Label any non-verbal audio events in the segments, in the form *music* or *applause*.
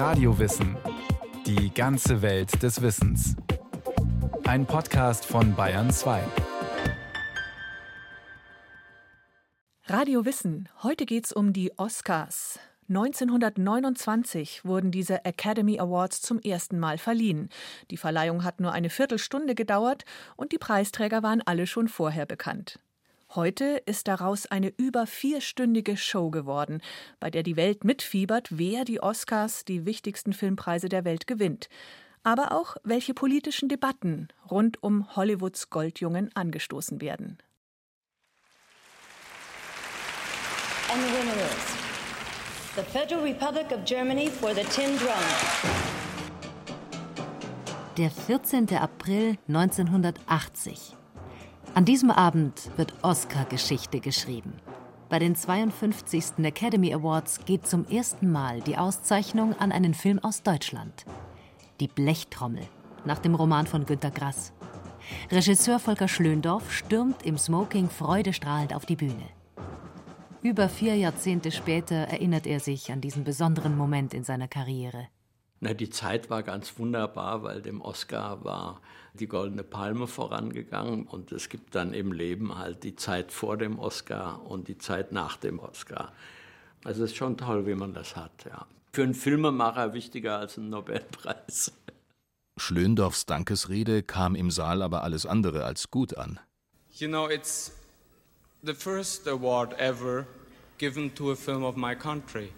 Radiowissen. Die ganze Welt des Wissens. Ein Podcast von Bayern 2. Radio Wissen. Heute geht's um die Oscars. 1929 wurden diese Academy Awards zum ersten Mal verliehen. Die Verleihung hat nur eine Viertelstunde gedauert und die Preisträger waren alle schon vorher bekannt. Heute ist daraus eine über vierstündige Show geworden, bei der die Welt mitfiebert, wer die Oscars, die wichtigsten Filmpreise der Welt, gewinnt. Aber auch, welche politischen Debatten rund um Hollywoods Goldjungen angestoßen werden. And the winner is the Federal Republic of Germany for the Tin Drum. Der 14. April 1980. An diesem Abend wird Oscar-Geschichte geschrieben. Bei den 52. Academy Awards geht zum ersten Mal die Auszeichnung an einen Film aus Deutschland. Die Blechtrommel, nach dem Roman von Günter Grass. Regisseur Volker Schlöndorff stürmt im Smoking freudestrahlend auf die Bühne. Über vier Jahrzehnte später erinnert er sich an diesen besonderen Moment in seiner Karriere. Na, die Zeit war ganz wunderbar, weil dem Oscar war die Goldene Palme vorangegangen und es gibt dann im Leben halt die Zeit vor dem Oscar und die Zeit nach dem Oscar. Also es ist schon toll, wie man das hat, ja. Für einen Filmemacher wichtiger als ein Nobelpreis. *laughs* Schlöndorffs Dankesrede kam im Saal aber alles andere als gut an. You know, it's the first award ever given to a film of my country.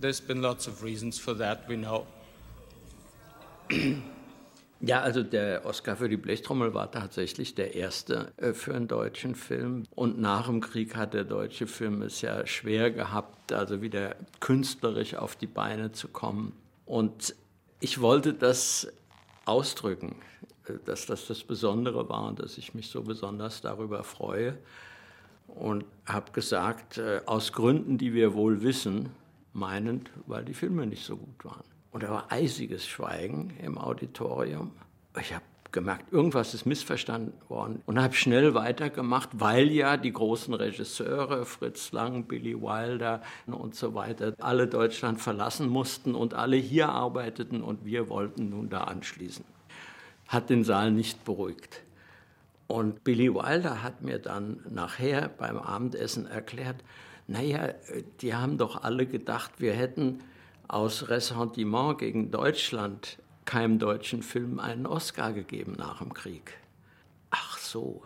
There's been lots of reasons for that, we know. *clears throat* Ja, also der Oscar für die Blechtrommel war tatsächlich der erste äh, für einen deutschen Film. Und nach dem Krieg hat der deutsche Film es ja schwer gehabt, also wieder künstlerisch auf die Beine zu kommen. Und ich wollte das ausdrücken, äh, dass das das Besondere war und dass ich mich so besonders darüber freue. Und habe gesagt, äh, aus Gründen, die wir wohl wissen, meinend, weil die Filme nicht so gut waren. Und da war eisiges Schweigen im Auditorium. Ich habe gemerkt, irgendwas ist missverstanden worden und habe schnell weitergemacht, weil ja die großen Regisseure, Fritz Lang, Billy Wilder und so weiter, alle Deutschland verlassen mussten und alle hier arbeiteten und wir wollten nun da anschließen. Hat den Saal nicht beruhigt. Und Billy Wilder hat mir dann nachher beim Abendessen erklärt, naja, die haben doch alle gedacht, wir hätten aus Ressentiment gegen Deutschland keinem deutschen Film einen Oscar gegeben nach dem Krieg. Ach so,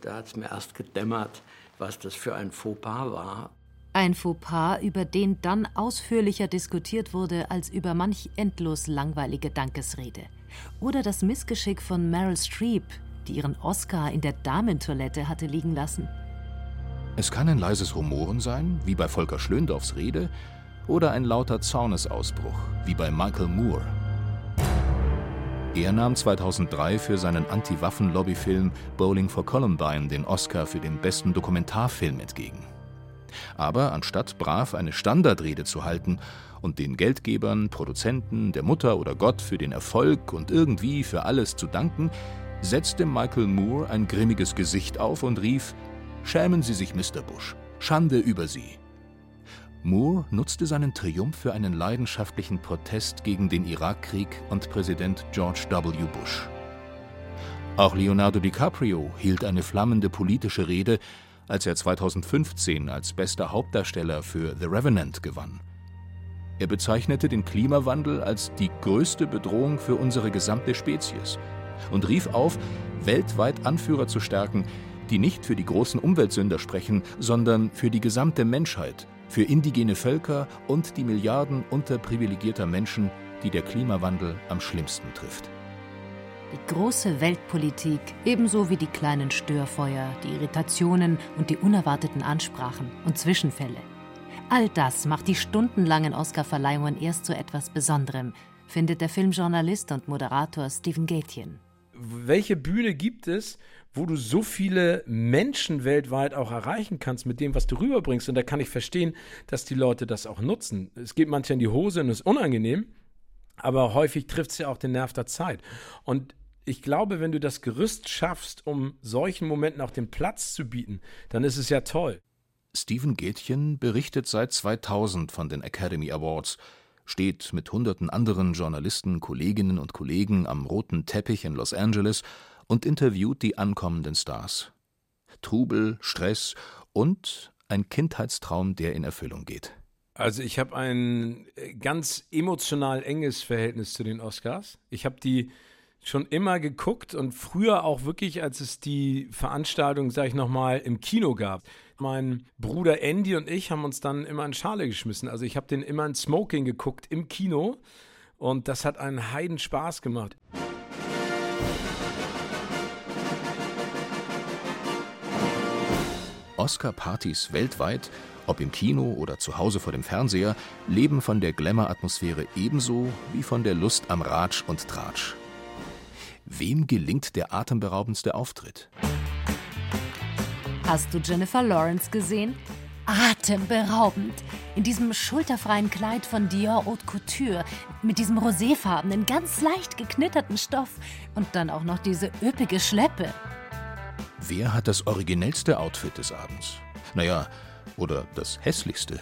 da hat es mir erst gedämmert, was das für ein Fauxpas war. Ein Fauxpas, über den dann ausführlicher diskutiert wurde als über manch endlos langweilige Dankesrede. Oder das Missgeschick von Meryl Streep, die ihren Oscar in der Damentoilette hatte liegen lassen. Es kann ein leises Rumoren sein, wie bei Volker Schlöndorffs Rede, oder ein lauter Zornesausbruch, wie bei Michael Moore. Er nahm 2003 für seinen Anti-Waffen-Lobby-Film Bowling for Columbine den Oscar für den besten Dokumentarfilm entgegen. Aber anstatt brav eine Standardrede zu halten und den Geldgebern, Produzenten, der Mutter oder Gott für den Erfolg und irgendwie für alles zu danken, setzte Michael Moore ein grimmiges Gesicht auf und rief Schämen Sie sich, Mr. Bush. Schande über Sie. Moore nutzte seinen Triumph für einen leidenschaftlichen Protest gegen den Irakkrieg und Präsident George W. Bush. Auch Leonardo DiCaprio hielt eine flammende politische Rede, als er 2015 als bester Hauptdarsteller für The Revenant gewann. Er bezeichnete den Klimawandel als die größte Bedrohung für unsere gesamte Spezies und rief auf, weltweit Anführer zu stärken, die nicht für die großen Umweltsünder sprechen, sondern für die gesamte Menschheit, für indigene Völker und die Milliarden unterprivilegierter Menschen, die der Klimawandel am schlimmsten trifft. Die große Weltpolitik, ebenso wie die kleinen Störfeuer, die Irritationen und die unerwarteten Ansprachen und Zwischenfälle. All das macht die stundenlangen Oscarverleihungen erst zu etwas Besonderem, findet der Filmjournalist und Moderator Stephen Gatien. Welche Bühne gibt es, wo du so viele Menschen weltweit auch erreichen kannst mit dem, was du rüberbringst. Und da kann ich verstehen, dass die Leute das auch nutzen. Es geht manchmal in die Hose und ist unangenehm, aber häufig trifft es ja auch den Nerv der Zeit. Und ich glaube, wenn du das Gerüst schaffst, um solchen Momenten auch den Platz zu bieten, dann ist es ja toll. Steven Gätchen berichtet seit 2000 von den Academy Awards, steht mit hunderten anderen Journalisten, Kolleginnen und Kollegen am roten Teppich in Los Angeles und interviewt die ankommenden Stars. Trubel, Stress und ein Kindheitstraum, der in Erfüllung geht. Also ich habe ein ganz emotional enges Verhältnis zu den Oscars. Ich habe die schon immer geguckt und früher auch wirklich, als es die Veranstaltung, sag ich nochmal, im Kino gab. Mein Bruder Andy und ich haben uns dann immer in Schale geschmissen. Also ich habe den immer in Smoking geguckt im Kino und das hat einen Heiden Spaß gemacht. Oscar-Partys weltweit, ob im Kino oder zu Hause vor dem Fernseher, leben von der Glamour-Atmosphäre ebenso wie von der Lust am Ratsch und Tratsch. Wem gelingt der atemberaubendste Auftritt? Hast du Jennifer Lawrence gesehen? Atemberaubend. In diesem schulterfreien Kleid von Dior Haute Couture, mit diesem roséfarbenen, ganz leicht geknitterten Stoff und dann auch noch diese üppige Schleppe. Wer hat das originellste Outfit des Abends? Naja, oder das hässlichste?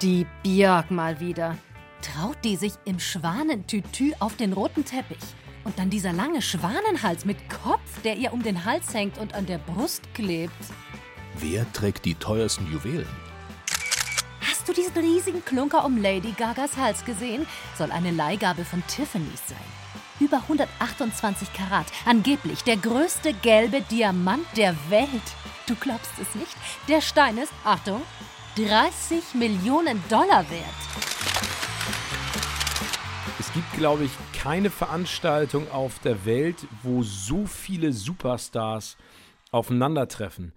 Die Björk mal wieder. Traut die sich im Schwanentütü auf den roten Teppich? Und dann dieser lange Schwanenhals mit Kopf, der ihr um den Hals hängt und an der Brust klebt. Wer trägt die teuersten Juwelen? Hast du diesen riesigen Klunker um Lady Gagas Hals gesehen? Soll eine Leihgabe von Tiffany's sein. Über 128 Karat. Angeblich der größte gelbe Diamant der Welt. Du glaubst es nicht? Der Stein ist, Achtung, 30 Millionen Dollar wert. Es gibt, glaube ich, keine Veranstaltung auf der Welt, wo so viele Superstars aufeinandertreffen.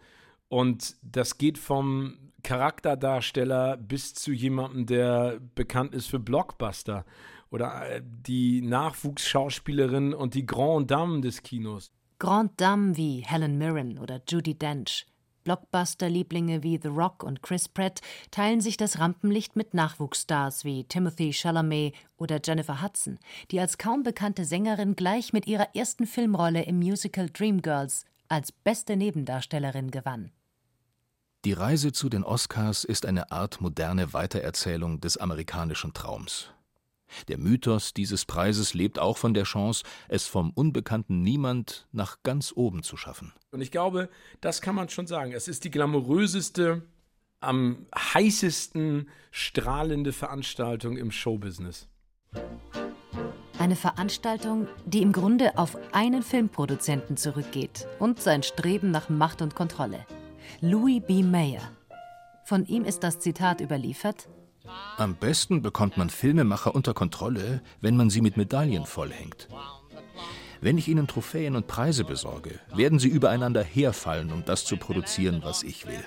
Und das geht vom Charakterdarsteller bis zu jemandem, der bekannt ist für Blockbuster. Oder äh, die Nachwuchsschauspielerin und die Grand Dame des Kinos. Grand Dame wie Helen Mirren oder Judy Dench. Blockbuster-Lieblinge wie The Rock und Chris Pratt teilen sich das Rampenlicht mit Nachwuchsstars wie Timothy Chalamet oder Jennifer Hudson, die als kaum bekannte Sängerin gleich mit ihrer ersten Filmrolle im Musical Dreamgirls als beste Nebendarstellerin gewann. Die Reise zu den Oscars ist eine Art moderne Weitererzählung des amerikanischen Traums. Der Mythos dieses Preises lebt auch von der Chance, es vom unbekannten Niemand nach ganz oben zu schaffen. Und ich glaube, das kann man schon sagen. Es ist die glamouröseste, am heißesten strahlende Veranstaltung im Showbusiness. Eine Veranstaltung, die im Grunde auf einen Filmproduzenten zurückgeht und sein Streben nach Macht und Kontrolle. Louis B. Mayer. Von ihm ist das Zitat überliefert: Am besten bekommt man Filmemacher unter Kontrolle, wenn man sie mit Medaillen vollhängt. Wenn ich ihnen Trophäen und Preise besorge, werden sie übereinander herfallen, um das zu produzieren, was ich will.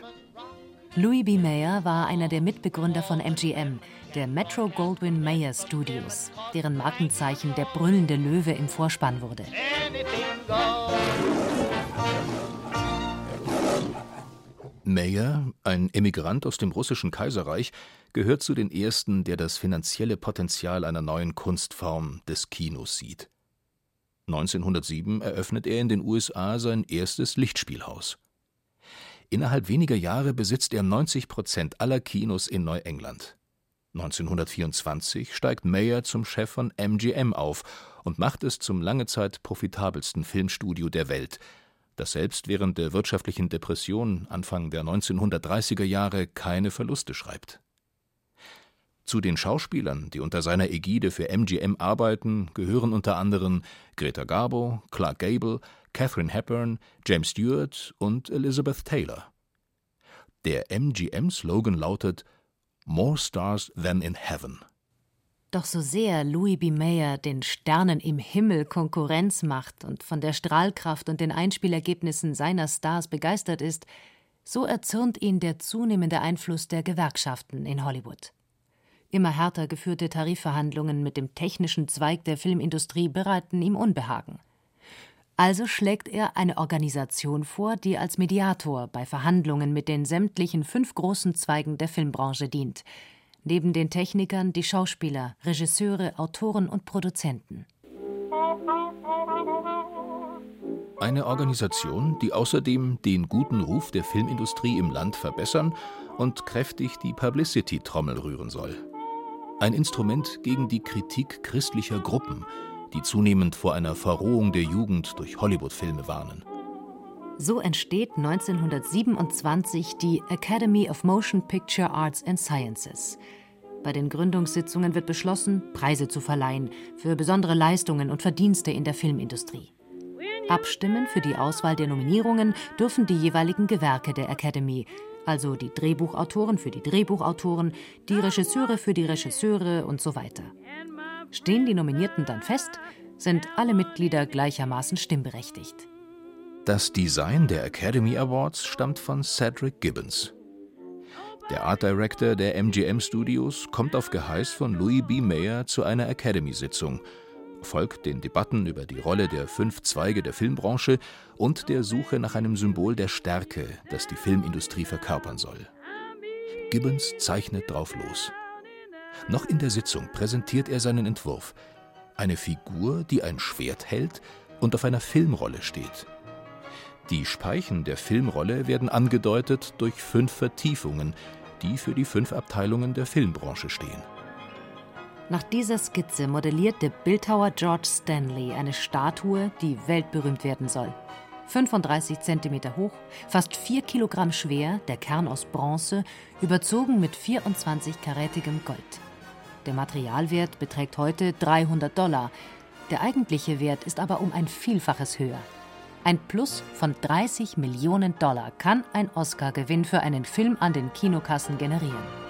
Louis B. Mayer war einer der Mitbegründer von MGM, der Metro Goldwyn Mayer Studios, deren Markenzeichen der brüllende Löwe im Vorspann wurde. Mayer, ein Emigrant aus dem russischen Kaiserreich, gehört zu den ersten, der das finanzielle Potenzial einer neuen Kunstform des Kinos sieht. 1907 eröffnet er in den USA sein erstes Lichtspielhaus. Innerhalb weniger Jahre besitzt er 90 Prozent aller Kinos in Neuengland. 1924 steigt Mayer zum Chef von MGM auf und macht es zum lange Zeit profitabelsten Filmstudio der Welt, das selbst während der wirtschaftlichen Depression Anfang der 1930er Jahre keine Verluste schreibt. Zu den Schauspielern, die unter seiner Ägide für MGM arbeiten, gehören unter anderem Greta Garbo, Clark Gable, Catherine Hepburn, James Stewart und Elizabeth Taylor. Der MGM-Slogan lautet More Stars Than in Heaven. Doch so sehr Louis B. Mayer den Sternen im Himmel Konkurrenz macht und von der Strahlkraft und den Einspielergebnissen seiner Stars begeistert ist, so erzürnt ihn der zunehmende Einfluss der Gewerkschaften in Hollywood. Immer härter geführte Tarifverhandlungen mit dem technischen Zweig der Filmindustrie bereiten ihm Unbehagen. Also schlägt er eine Organisation vor, die als Mediator bei Verhandlungen mit den sämtlichen fünf großen Zweigen der Filmbranche dient. Neben den Technikern die Schauspieler, Regisseure, Autoren und Produzenten. Eine Organisation, die außerdem den guten Ruf der Filmindustrie im Land verbessern und kräftig die Publicity-Trommel rühren soll. Ein Instrument gegen die Kritik christlicher Gruppen, die zunehmend vor einer Verrohung der Jugend durch Hollywood-Filme warnen. So entsteht 1927 die Academy of Motion Picture Arts and Sciences. Bei den Gründungssitzungen wird beschlossen, Preise zu verleihen für besondere Leistungen und Verdienste in der Filmindustrie. Abstimmen für die Auswahl der Nominierungen dürfen die jeweiligen Gewerke der Academy, also die Drehbuchautoren für die Drehbuchautoren, die Regisseure für die Regisseure und so weiter. Stehen die Nominierten dann fest, sind alle Mitglieder gleichermaßen stimmberechtigt. Das Design der Academy Awards stammt von Cedric Gibbons. Der Art Director der MGM Studios kommt auf Geheiß von Louis B. Mayer zu einer Academy-Sitzung, folgt den Debatten über die Rolle der fünf Zweige der Filmbranche und der Suche nach einem Symbol der Stärke, das die Filmindustrie verkörpern soll. Gibbons zeichnet drauf los. Noch in der Sitzung präsentiert er seinen Entwurf. Eine Figur, die ein Schwert hält und auf einer Filmrolle steht. Die Speichen der Filmrolle werden angedeutet durch fünf Vertiefungen, die für die fünf Abteilungen der Filmbranche stehen. Nach dieser Skizze modelliert der Bildhauer George Stanley eine Statue, die weltberühmt werden soll. 35 cm hoch, fast 4 Kilogramm schwer, der Kern aus Bronze, überzogen mit 24-karätigem Gold. Der Materialwert beträgt heute 300 Dollar. Der eigentliche Wert ist aber um ein Vielfaches höher. Ein Plus von 30 Millionen Dollar kann ein Oscar-Gewinn für einen Film an den Kinokassen generieren.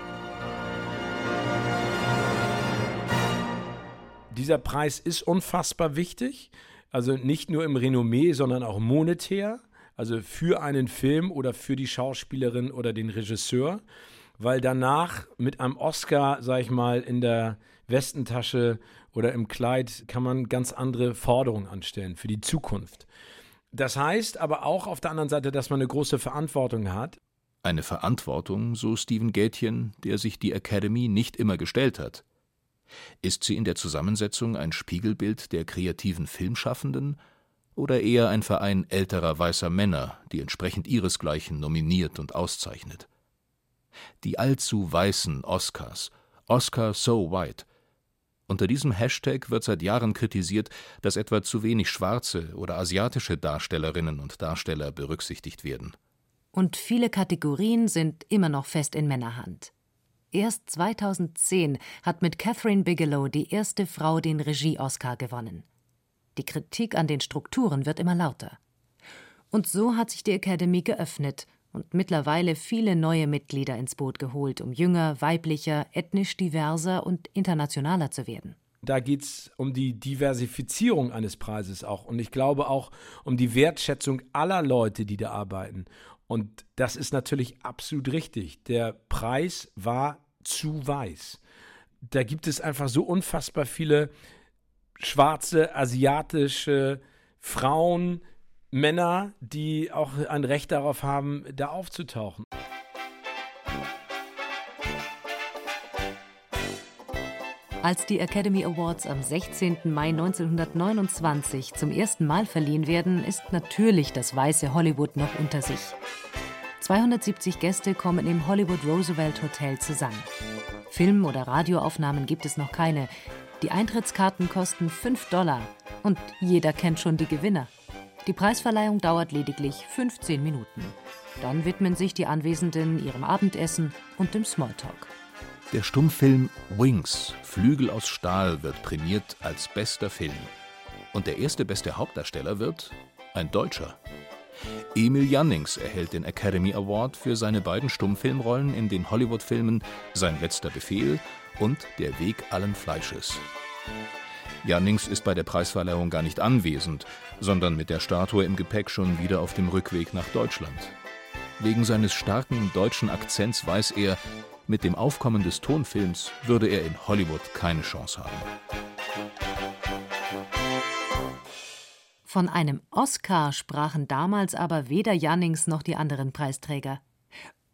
Dieser Preis ist unfassbar wichtig. Also nicht nur im Renommee, sondern auch monetär. Also für einen Film oder für die Schauspielerin oder den Regisseur. Weil danach mit einem Oscar, sag ich mal, in der Westentasche oder im Kleid kann man ganz andere Forderungen anstellen für die Zukunft. Das heißt aber auch auf der anderen Seite, dass man eine große Verantwortung hat. Eine Verantwortung, so Steven Gätjen, der sich die Academy nicht immer gestellt hat. Ist sie in der Zusammensetzung ein Spiegelbild der kreativen Filmschaffenden oder eher ein Verein älterer weißer Männer, die entsprechend ihresgleichen nominiert und auszeichnet? Die allzu weißen Oscars, Oscar so white, unter diesem Hashtag wird seit Jahren kritisiert, dass etwa zu wenig schwarze oder asiatische Darstellerinnen und Darsteller berücksichtigt werden. Und viele Kategorien sind immer noch fest in Männerhand. Erst 2010 hat mit Catherine Bigelow die erste Frau den Regie-Oscar gewonnen. Die Kritik an den Strukturen wird immer lauter. Und so hat sich die Academy geöffnet und mittlerweile viele neue Mitglieder ins Boot geholt, um jünger, weiblicher, ethnisch diverser und internationaler zu werden. Da geht es um die Diversifizierung eines Preises auch. Und ich glaube auch um die Wertschätzung aller Leute, die da arbeiten. Und das ist natürlich absolut richtig. Der Preis war zu weiß. Da gibt es einfach so unfassbar viele schwarze, asiatische Frauen, Männer, die auch ein Recht darauf haben, da aufzutauchen. Als die Academy Awards am 16. Mai 1929 zum ersten Mal verliehen werden, ist natürlich das weiße Hollywood noch unter sich. 270 Gäste kommen im Hollywood Roosevelt Hotel zusammen. Film- oder Radioaufnahmen gibt es noch keine. Die Eintrittskarten kosten 5 Dollar und jeder kennt schon die Gewinner. Die Preisverleihung dauert lediglich 15 Minuten. Dann widmen sich die Anwesenden ihrem Abendessen und dem Smalltalk. Der Stummfilm Wings, Flügel aus Stahl, wird prämiert als bester Film. Und der erste beste Hauptdarsteller wird ein Deutscher. Emil Jannings erhält den Academy Award für seine beiden Stummfilmrollen in den Hollywood-Filmen Sein letzter Befehl und Der Weg allen Fleisches. Jannings ist bei der Preisverleihung gar nicht anwesend, sondern mit der Statue im Gepäck schon wieder auf dem Rückweg nach Deutschland. Wegen seines starken deutschen Akzents weiß er, mit dem Aufkommen des Tonfilms würde er in Hollywood keine Chance haben. Von einem Oscar sprachen damals aber weder Jannings noch die anderen Preisträger.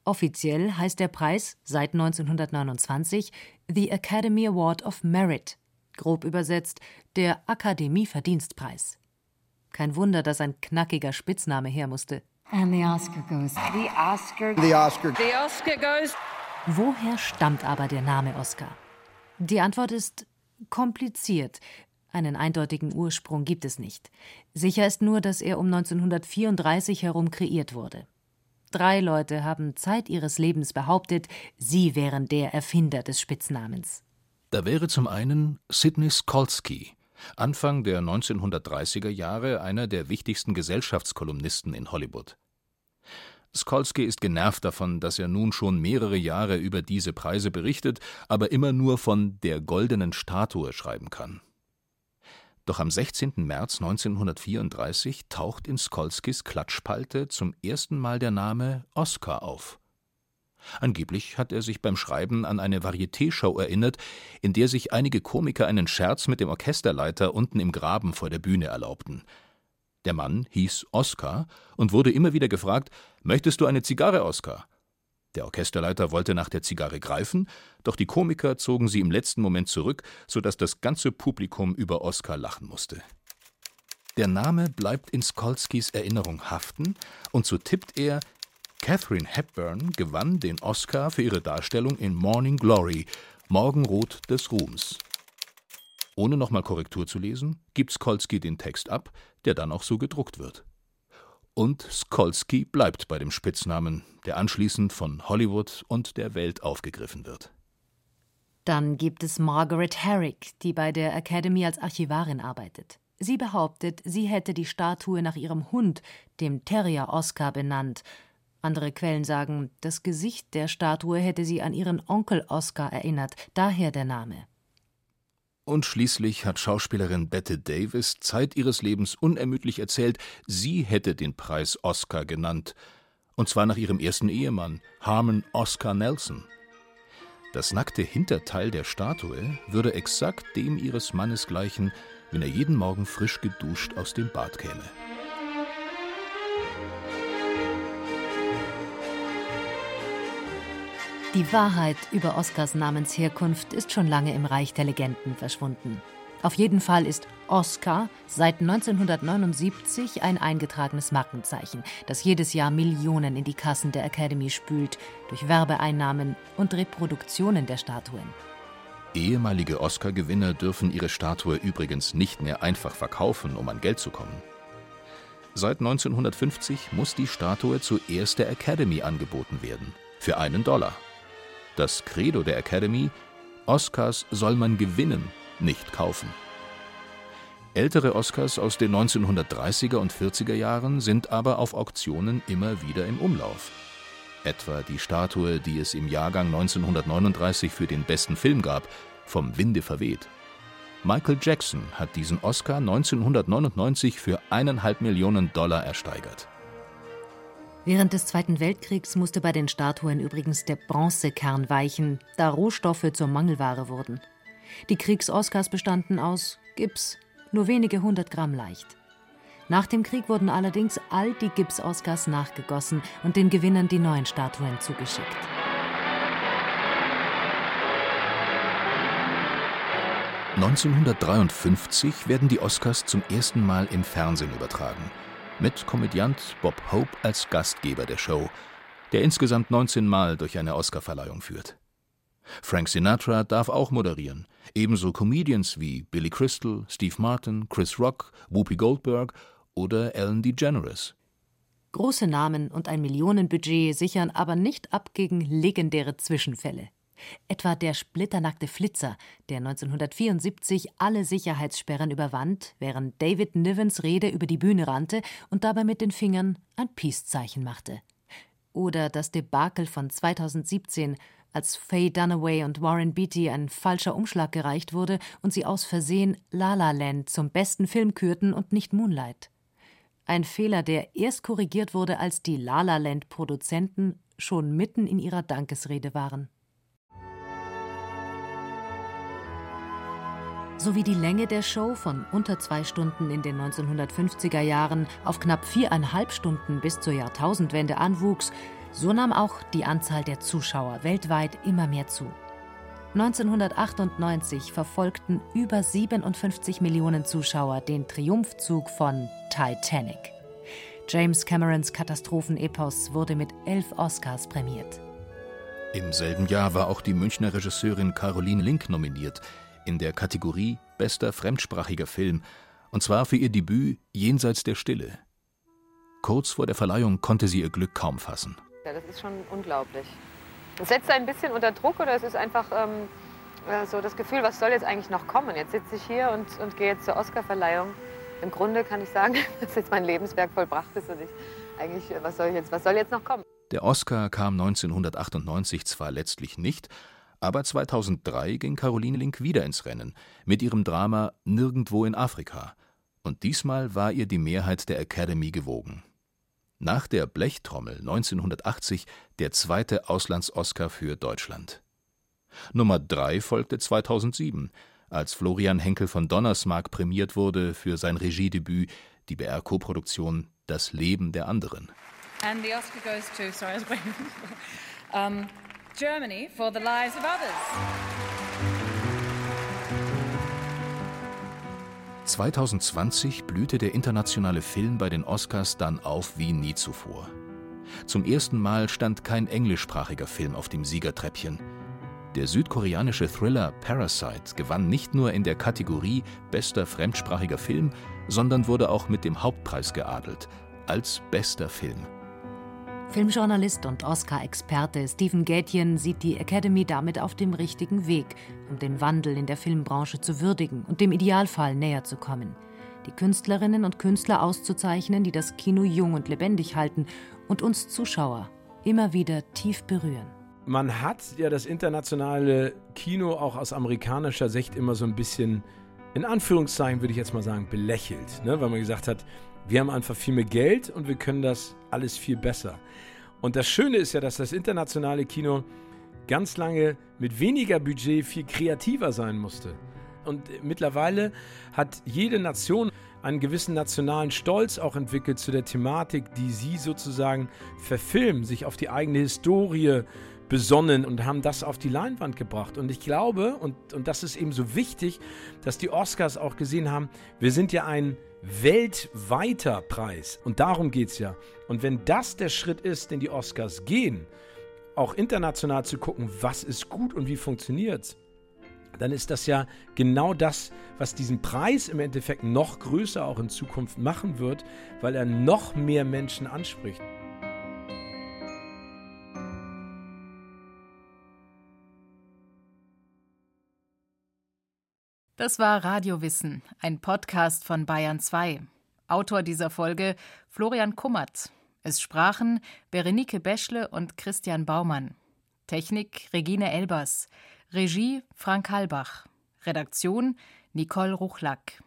Offiziell heißt der Preis seit 1929 The Academy Award of Merit grob übersetzt der Akademie-Verdienstpreis. Kein Wunder, dass ein knackiger Spitzname her musste. And the Oscar goes. The Oscar. The Oscar. The Oscar goes. Woher stammt aber der Name Oscar? Die Antwort ist kompliziert. Einen eindeutigen Ursprung gibt es nicht. Sicher ist nur, dass er um 1934 herum kreiert wurde. Drei Leute haben Zeit ihres Lebens behauptet, sie wären der Erfinder des Spitznamens. Da wäre zum einen Sidney Skolsky, Anfang der 1930er Jahre einer der wichtigsten Gesellschaftskolumnisten in Hollywood. Skolsky ist genervt davon, dass er nun schon mehrere Jahre über diese Preise berichtet, aber immer nur von der goldenen Statue schreiben kann. Doch am 16. März 1934 taucht in Skolskys Klatschpalte zum ersten Mal der Name Oscar auf. Angeblich hat er sich beim Schreiben an eine Varieté-Show erinnert, in der sich einige Komiker einen Scherz mit dem Orchesterleiter unten im Graben vor der Bühne erlaubten. Der Mann hieß Oskar und wurde immer wieder gefragt: Möchtest du eine Zigarre, Oskar? Der Orchesterleiter wollte nach der Zigarre greifen, doch die Komiker zogen sie im letzten Moment zurück, so dass das ganze Publikum über Oskar lachen musste. Der Name bleibt in Skolskys Erinnerung haften, und so tippt er: Catherine Hepburn gewann den Oscar für ihre Darstellung in Morning Glory, Morgenrot des Ruhms. Ohne nochmal Korrektur zu lesen, gibt Skolsky den Text ab, der dann auch so gedruckt wird. Und Skolsky bleibt bei dem Spitznamen, der anschließend von Hollywood und der Welt aufgegriffen wird. Dann gibt es Margaret Herrick, die bei der Academy als Archivarin arbeitet. Sie behauptet, sie hätte die Statue nach ihrem Hund, dem Terrier Oscar, benannt. Andere Quellen sagen, das Gesicht der Statue hätte sie an ihren Onkel Oscar erinnert, daher der Name. Und schließlich hat Schauspielerin Bette Davis Zeit ihres Lebens unermüdlich erzählt, sie hätte den Preis Oscar genannt. Und zwar nach ihrem ersten Ehemann, Harmon Oscar Nelson. Das nackte Hinterteil der Statue würde exakt dem ihres Mannes gleichen, wenn er jeden Morgen frisch geduscht aus dem Bad käme. Die Wahrheit über Oscars Namensherkunft ist schon lange im Reich der Legenden verschwunden. Auf jeden Fall ist Oscar seit 1979 ein eingetragenes Markenzeichen, das jedes Jahr Millionen in die Kassen der Academy spült, durch Werbeeinnahmen und Reproduktionen der Statuen. Ehemalige Oscar-Gewinner dürfen ihre Statue übrigens nicht mehr einfach verkaufen, um an Geld zu kommen. Seit 1950 muss die Statue zuerst der Academy angeboten werden, für einen Dollar. Das Credo der Academy: Oscars soll man gewinnen, nicht kaufen. Ältere Oscars aus den 1930er und 40er Jahren sind aber auf Auktionen immer wieder im Umlauf. Etwa die Statue, die es im Jahrgang 1939 für den besten Film gab, vom Winde verweht. Michael Jackson hat diesen Oscar 1999 für eineinhalb Millionen Dollar ersteigert. Während des Zweiten Weltkriegs musste bei den Statuen übrigens der Bronzekern weichen, da Rohstoffe zur Mangelware wurden. Die Kriegs-Oscars bestanden aus Gips, nur wenige hundert Gramm leicht. Nach dem Krieg wurden allerdings all die Gips-Oscars nachgegossen und den Gewinnern die neuen Statuen zugeschickt. (1953) werden die Oscars zum ersten Mal im Fernsehen übertragen mit Komödiant Bob Hope als Gastgeber der Show, der insgesamt 19 Mal durch eine Oscarverleihung führt. Frank Sinatra darf auch moderieren, ebenso Comedians wie Billy Crystal, Steve Martin, Chris Rock, Whoopi Goldberg oder Ellen DeGeneres. Große Namen und ein Millionenbudget sichern aber nicht ab gegen legendäre Zwischenfälle. Etwa der splitternackte Flitzer, der 1974 alle Sicherheitssperren überwand, während David Nivens Rede über die Bühne rannte und dabei mit den Fingern ein Peace-Zeichen machte. Oder das Debakel von 2017, als Faye Dunaway und Warren Beatty ein falscher Umschlag gereicht wurde und sie aus Versehen La La Land zum besten Film kürten und nicht Moonlight. Ein Fehler, der erst korrigiert wurde, als die La La Land Produzenten schon mitten in ihrer Dankesrede waren. Sowie die Länge der Show von unter zwei Stunden in den 1950er Jahren auf knapp viereinhalb Stunden bis zur Jahrtausendwende anwuchs, so nahm auch die Anzahl der Zuschauer weltweit immer mehr zu. 1998 verfolgten über 57 Millionen Zuschauer den Triumphzug von Titanic. James Camerons Katastrophenepos wurde mit elf Oscars prämiert. Im selben Jahr war auch die Münchner Regisseurin Caroline Link nominiert in der Kategorie Bester fremdsprachiger Film, und zwar für ihr Debüt Jenseits der Stille. Kurz vor der Verleihung konnte sie ihr Glück kaum fassen. Ja, das ist schon unglaublich. Es setzt ein bisschen unter Druck oder es ist einfach ähm, so das Gefühl, was soll jetzt eigentlich noch kommen? Jetzt sitze ich hier und, und gehe jetzt zur Oscarverleihung. Im Grunde kann ich sagen, *laughs* dass jetzt mein Lebenswerk vollbracht ist und ich eigentlich, was soll, jetzt, was soll jetzt noch kommen? Der Oscar kam 1998 zwar letztlich nicht, aber 2003 ging Caroline Link wieder ins Rennen mit ihrem Drama Nirgendwo in Afrika. Und diesmal war ihr die Mehrheit der Academy gewogen. Nach der Blechtrommel 1980 der zweite Auslands-Oscar für Deutschland. Nummer 3 folgte 2007, als Florian Henkel von Donnersmarck prämiert wurde für sein Regiedebüt, die BR-Koproduktion Das Leben der anderen. And the Oscar goes to, sorry, I was waiting. *laughs* Germany for the lives of others. 2020 blühte der internationale Film bei den Oscars dann auf wie nie zuvor. Zum ersten Mal stand kein englischsprachiger Film auf dem Siegertreppchen. Der südkoreanische Thriller Parasite gewann nicht nur in der Kategorie Bester fremdsprachiger Film, sondern wurde auch mit dem Hauptpreis geadelt als bester Film. Filmjournalist und Oscar-Experte Stephen Gätjen sieht die Academy damit auf dem richtigen Weg, um den Wandel in der Filmbranche zu würdigen und dem Idealfall näher zu kommen. Die Künstlerinnen und Künstler auszuzeichnen, die das Kino jung und lebendig halten und uns Zuschauer immer wieder tief berühren. Man hat ja das internationale Kino auch aus amerikanischer Sicht immer so ein bisschen, in Anführungszeichen würde ich jetzt mal sagen, belächelt, ne? weil man gesagt hat, wir haben einfach viel mehr Geld und wir können das alles viel besser. Und das Schöne ist ja, dass das internationale Kino ganz lange mit weniger Budget viel kreativer sein musste. Und mittlerweile hat jede Nation einen gewissen nationalen Stolz auch entwickelt zu der Thematik, die sie sozusagen verfilmen, sich auf die eigene Historie besonnen und haben das auf die Leinwand gebracht. Und ich glaube, und, und das ist eben so wichtig, dass die Oscars auch gesehen haben, wir sind ja ein weltweiter Preis. Und darum geht es ja. Und wenn das der Schritt ist, den die Oscars gehen, auch international zu gucken, was ist gut und wie funktioniert es, dann ist das ja genau das, was diesen Preis im Endeffekt noch größer auch in Zukunft machen wird, weil er noch mehr Menschen anspricht. Das war Radiowissen, ein Podcast von Bayern 2. Autor dieser Folge Florian Kummert. Es sprachen Berenike Beschle und Christian Baumann. Technik Regine Elbers. Regie Frank Halbach. Redaktion Nicole Ruchlack.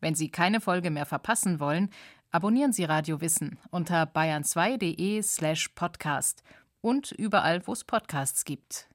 Wenn Sie keine Folge mehr verpassen wollen, abonnieren Sie Radio Wissen unter bayern2.de slash podcast und überall, wo es Podcasts gibt.